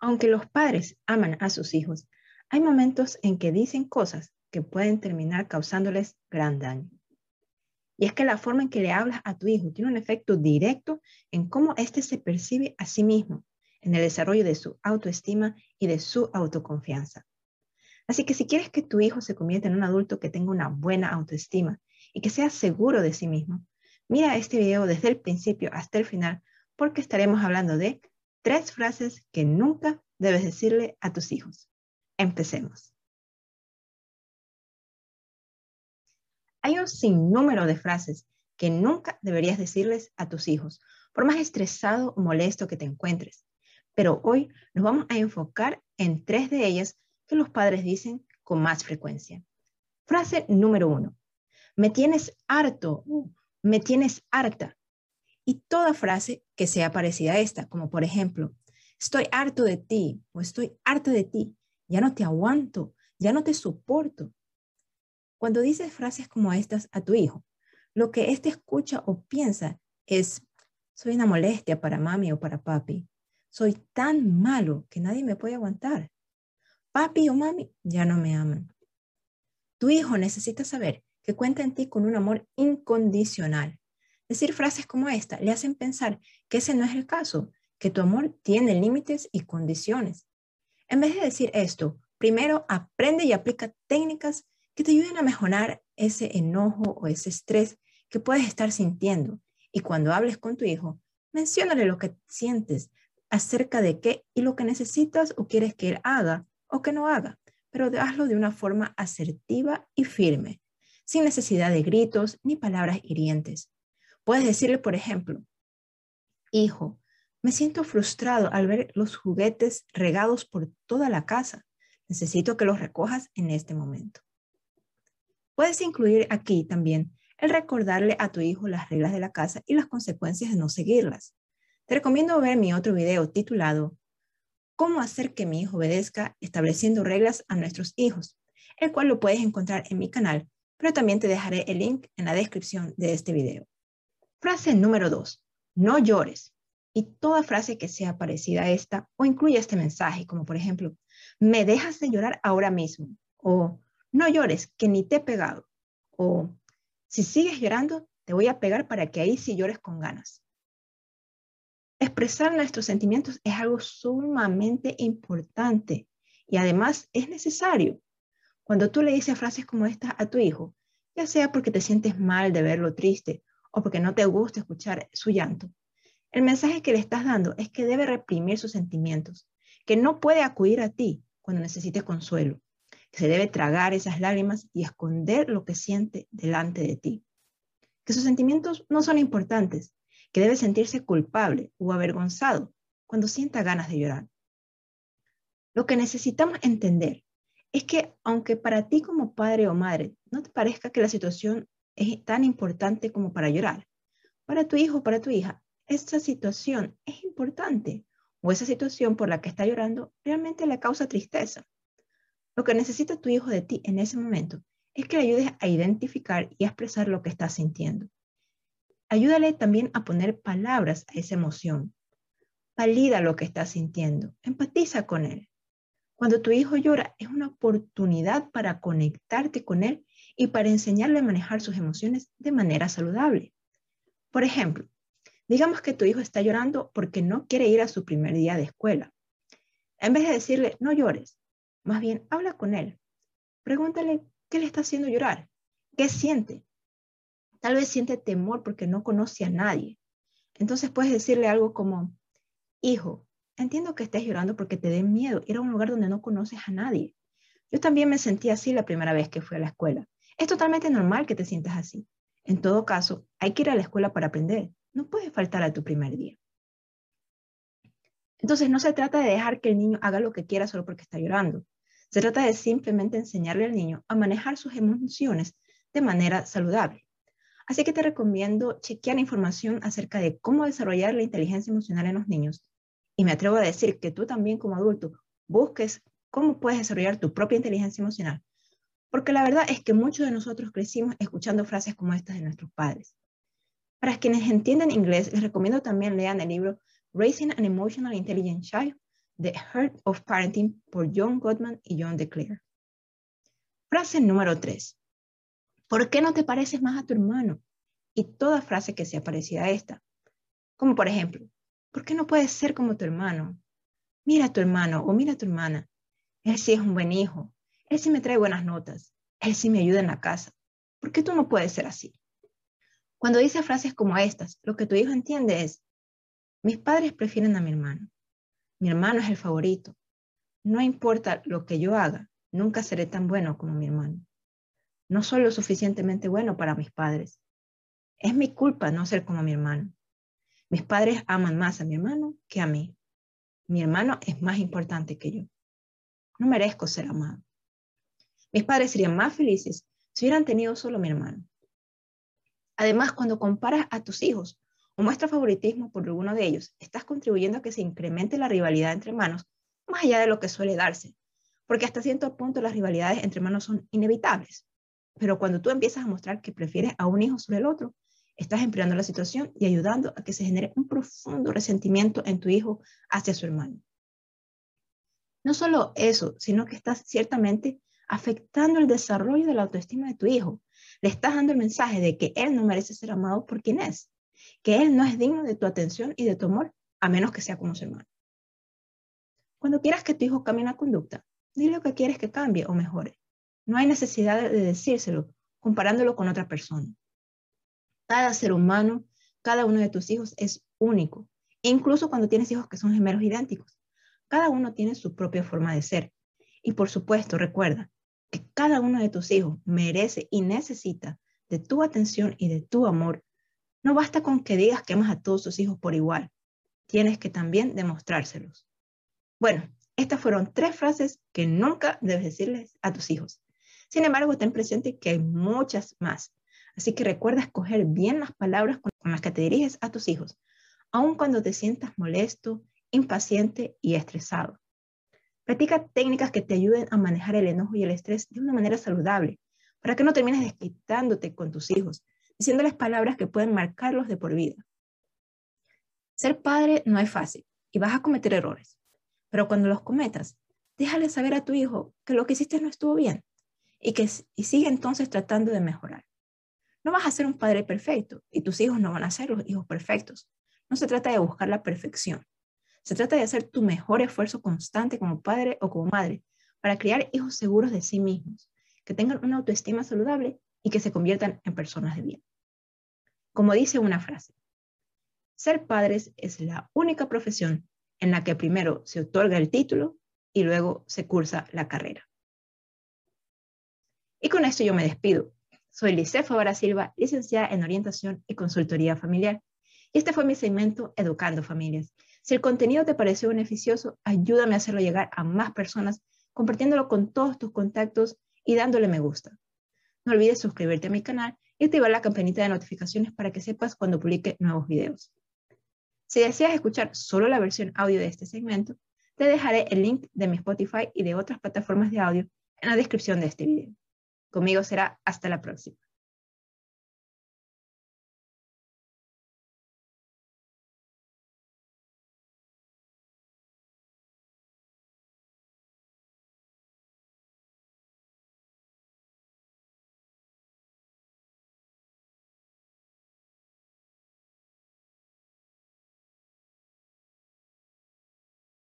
Aunque los padres aman a sus hijos, hay momentos en que dicen cosas que pueden terminar causándoles gran daño. Y es que la forma en que le hablas a tu hijo tiene un efecto directo en cómo éste se percibe a sí mismo, en el desarrollo de su autoestima y de su autoconfianza. Así que si quieres que tu hijo se convierta en un adulto que tenga una buena autoestima y que sea seguro de sí mismo, mira este video desde el principio hasta el final porque estaremos hablando de tres frases que nunca debes decirle a tus hijos. Empecemos. Hay un sinnúmero de frases que nunca deberías decirles a tus hijos, por más estresado o molesto que te encuentres. Pero hoy nos vamos a enfocar en tres de ellas que los padres dicen con más frecuencia. Frase número uno. Me tienes harto, me tienes harta. Y toda frase que sea parecida a esta, como por ejemplo, estoy harto de ti o estoy harta de ti, ya no te aguanto, ya no te soporto. Cuando dices frases como estas a tu hijo, lo que éste escucha o piensa es, soy una molestia para mami o para papi. Soy tan malo que nadie me puede aguantar. Papi o mami ya no me aman. Tu hijo necesita saber que cuenta en ti con un amor incondicional. Decir frases como esta le hacen pensar que ese no es el caso, que tu amor tiene límites y condiciones. En vez de decir esto, primero aprende y aplica técnicas que te ayuden a mejorar ese enojo o ese estrés que puedes estar sintiendo. Y cuando hables con tu hijo, menciónale lo que sientes acerca de qué y lo que necesitas o quieres que él haga o que no haga, pero hazlo de una forma asertiva y firme, sin necesidad de gritos ni palabras hirientes. Puedes decirle, por ejemplo, hijo, me siento frustrado al ver los juguetes regados por toda la casa. Necesito que los recojas en este momento. Puedes incluir aquí también el recordarle a tu hijo las reglas de la casa y las consecuencias de no seguirlas. Te recomiendo ver mi otro video titulado Cómo hacer que mi hijo obedezca estableciendo reglas a nuestros hijos, el cual lo puedes encontrar en mi canal, pero también te dejaré el link en la descripción de este video. Frase número 2. No llores. Y toda frase que sea parecida a esta o incluya este mensaje, como por ejemplo, me dejas de llorar ahora mismo, o no llores, que ni te he pegado. O si sigues llorando, te voy a pegar para que ahí sí llores con ganas. Expresar nuestros sentimientos es algo sumamente importante y además es necesario. Cuando tú le dices frases como estas a tu hijo, ya sea porque te sientes mal de verlo triste o porque no te gusta escuchar su llanto, el mensaje que le estás dando es que debe reprimir sus sentimientos, que no puede acudir a ti cuando necesites consuelo, que se debe tragar esas lágrimas y esconder lo que siente delante de ti. Que sus sentimientos no son importantes, que debe sentirse culpable o avergonzado cuando sienta ganas de llorar. Lo que necesitamos entender es que aunque para ti como padre o madre no te parezca que la situación es tan importante como para llorar, para tu hijo para tu hija, esta situación es importante o esa situación por la que está llorando realmente le causa tristeza. Lo que necesita tu hijo de ti en ese momento es que le ayudes a identificar y a expresar lo que está sintiendo. Ayúdale también a poner palabras a esa emoción. Valida lo que está sintiendo. Empatiza con él. Cuando tu hijo llora, es una oportunidad para conectarte con él y para enseñarle a manejar sus emociones de manera saludable. Por ejemplo, digamos que tu hijo está llorando porque no quiere ir a su primer día de escuela. En vez de decirle, no llores, más bien, habla con él. Pregúntale qué le está haciendo llorar, qué siente. Tal vez siente temor porque no conoce a nadie. Entonces puedes decirle algo como, hijo, entiendo que estés llorando porque te dé miedo ir a un lugar donde no conoces a nadie. Yo también me sentí así la primera vez que fui a la escuela. Es totalmente normal que te sientas así. En todo caso, hay que ir a la escuela para aprender. No puedes faltar a tu primer día. Entonces, no se trata de dejar que el niño haga lo que quiera solo porque está llorando. Se trata de simplemente enseñarle al niño a manejar sus emociones de manera saludable. Así que te recomiendo chequear información acerca de cómo desarrollar la inteligencia emocional en los niños. Y me atrevo a decir que tú también como adulto busques cómo puedes desarrollar tu propia inteligencia emocional. Porque la verdad es que muchos de nosotros crecimos escuchando frases como estas de nuestros padres. Para quienes entienden inglés, les recomiendo también lean el libro Raising an Emotional Intelligent Child The Heart of Parenting por John Gottman y John DeClaire. Frase número 3. ¿Por qué no te pareces más a tu hermano? Y toda frase que sea parecida a esta. Como por ejemplo, ¿por qué no puedes ser como tu hermano? Mira a tu hermano o mira a tu hermana. Él sí es un buen hijo. Él sí me trae buenas notas. Él sí me ayuda en la casa. ¿Por qué tú no puedes ser así? Cuando dice frases como estas, lo que tu hijo entiende es, mis padres prefieren a mi hermano. Mi hermano es el favorito. No importa lo que yo haga, nunca seré tan bueno como mi hermano. No soy lo suficientemente bueno para mis padres. Es mi culpa no ser como mi hermano. Mis padres aman más a mi hermano que a mí. Mi hermano es más importante que yo. No merezco ser amado. Mis padres serían más felices si hubieran tenido solo mi hermano. Además, cuando comparas a tus hijos o muestras favoritismo por alguno de ellos, estás contribuyendo a que se incremente la rivalidad entre hermanos, más allá de lo que suele darse, porque hasta cierto punto las rivalidades entre hermanos son inevitables. Pero cuando tú empiezas a mostrar que prefieres a un hijo sobre el otro, estás empeorando la situación y ayudando a que se genere un profundo resentimiento en tu hijo hacia su hermano. No solo eso, sino que estás ciertamente afectando el desarrollo de la autoestima de tu hijo, le estás dando el mensaje de que él no merece ser amado por quien es, que él no es digno de tu atención y de tu amor, a menos que sea como su hermano. Cuando quieras que tu hijo cambie una conducta, dile lo que quieres que cambie o mejore. No hay necesidad de decírselo comparándolo con otra persona. Cada ser humano, cada uno de tus hijos es único, incluso cuando tienes hijos que son gemelos idénticos. Cada uno tiene su propia forma de ser. Y por supuesto, recuerda, que cada uno de tus hijos merece y necesita de tu atención y de tu amor, no basta con que digas que amas a todos tus hijos por igual. Tienes que también demostrárselos. Bueno, estas fueron tres frases que nunca debes decirles a tus hijos. Sin embargo, ten presente que hay muchas más. Así que recuerda escoger bien las palabras con las que te diriges a tus hijos, aun cuando te sientas molesto, impaciente y estresado. Practica técnicas que te ayuden a manejar el enojo y el estrés de una manera saludable, para que no termines desquitándote con tus hijos, diciéndoles palabras que pueden marcarlos de por vida. Ser padre no es fácil y vas a cometer errores, pero cuando los cometas, déjale saber a tu hijo que lo que hiciste no estuvo bien y que y sigue entonces tratando de mejorar. No vas a ser un padre perfecto y tus hijos no van a ser los hijos perfectos. No se trata de buscar la perfección, se trata de hacer tu mejor esfuerzo constante como padre o como madre para criar hijos seguros de sí mismos, que tengan una autoestima saludable y que se conviertan en personas de bien. Como dice una frase, ser padres es la única profesión en la que primero se otorga el título y luego se cursa la carrera. Y con esto yo me despido. Soy Lice Favara Silva, licenciada en Orientación y Consultoría Familiar. Y este fue mi segmento Educando Familias. Si el contenido te pareció beneficioso, ayúdame a hacerlo llegar a más personas compartiéndolo con todos tus contactos y dándole me gusta. No olvides suscribirte a mi canal y activar la campanita de notificaciones para que sepas cuando publique nuevos videos. Si deseas escuchar solo la versión audio de este segmento, te dejaré el link de mi Spotify y de otras plataformas de audio en la descripción de este video. Conmigo será hasta la próxima.